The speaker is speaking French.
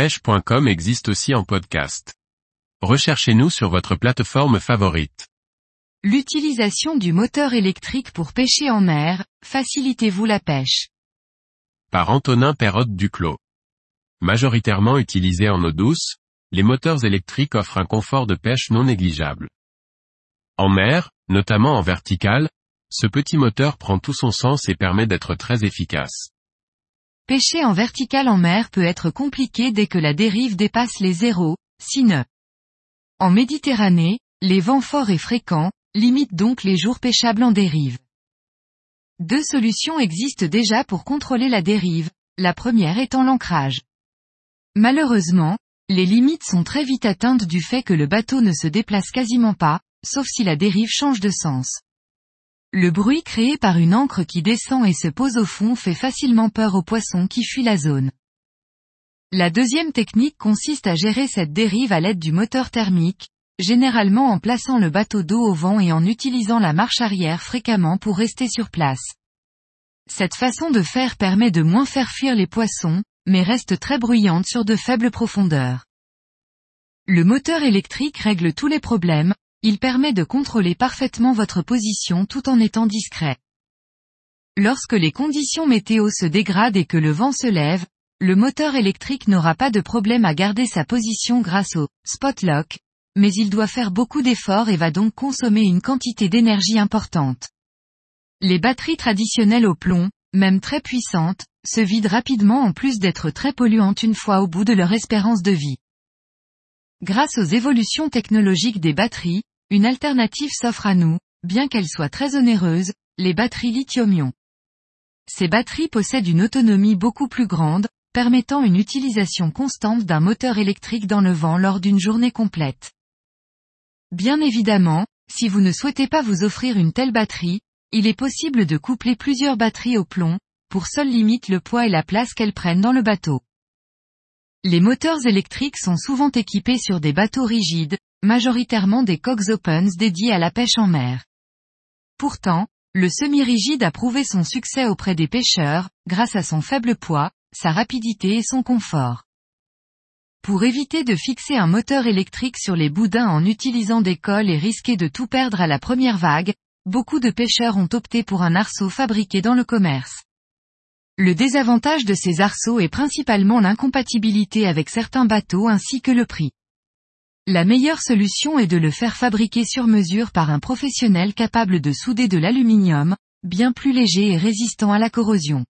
pêche.com existe aussi en podcast. Recherchez-nous sur votre plateforme favorite. L'utilisation du moteur électrique pour pêcher en mer, facilitez-vous la pêche? Par Antonin Perrotte Duclos. Majoritairement utilisés en eau douce, les moteurs électriques offrent un confort de pêche non négligeable. En mer, notamment en vertical, ce petit moteur prend tout son sens et permet d'être très efficace. Pêcher en vertical en mer peut être compliqué dès que la dérive dépasse les 0, 6 nœuds. En Méditerranée, les vents forts et fréquents, limitent donc les jours pêchables en dérive. Deux solutions existent déjà pour contrôler la dérive, la première étant l'ancrage. Malheureusement, les limites sont très vite atteintes du fait que le bateau ne se déplace quasiment pas, sauf si la dérive change de sens. Le bruit créé par une encre qui descend et se pose au fond fait facilement peur aux poissons qui fuient la zone. La deuxième technique consiste à gérer cette dérive à l'aide du moteur thermique, généralement en plaçant le bateau dos au vent et en utilisant la marche arrière fréquemment pour rester sur place. Cette façon de faire permet de moins faire fuir les poissons, mais reste très bruyante sur de faibles profondeurs. Le moteur électrique règle tous les problèmes, il permet de contrôler parfaitement votre position tout en étant discret. Lorsque les conditions météo se dégradent et que le vent se lève, le moteur électrique n'aura pas de problème à garder sa position grâce au spot lock, mais il doit faire beaucoup d'efforts et va donc consommer une quantité d'énergie importante. Les batteries traditionnelles au plomb, même très puissantes, se vident rapidement en plus d'être très polluantes une fois au bout de leur espérance de vie. Grâce aux évolutions technologiques des batteries, une alternative s'offre à nous, bien qu'elle soit très onéreuse, les batteries lithium-ion. Ces batteries possèdent une autonomie beaucoup plus grande, permettant une utilisation constante d'un moteur électrique dans le vent lors d'une journée complète. Bien évidemment, si vous ne souhaitez pas vous offrir une telle batterie, il est possible de coupler plusieurs batteries au plomb, pour seule limite le poids et la place qu'elles prennent dans le bateau. Les moteurs électriques sont souvent équipés sur des bateaux rigides, majoritairement des coques opens dédiés à la pêche en mer. Pourtant, le semi-rigide a prouvé son succès auprès des pêcheurs, grâce à son faible poids, sa rapidité et son confort. Pour éviter de fixer un moteur électrique sur les boudins en utilisant des cols et risquer de tout perdre à la première vague, beaucoup de pêcheurs ont opté pour un arceau fabriqué dans le commerce. Le désavantage de ces arceaux est principalement l'incompatibilité avec certains bateaux ainsi que le prix. La meilleure solution est de le faire fabriquer sur mesure par un professionnel capable de souder de l'aluminium, bien plus léger et résistant à la corrosion.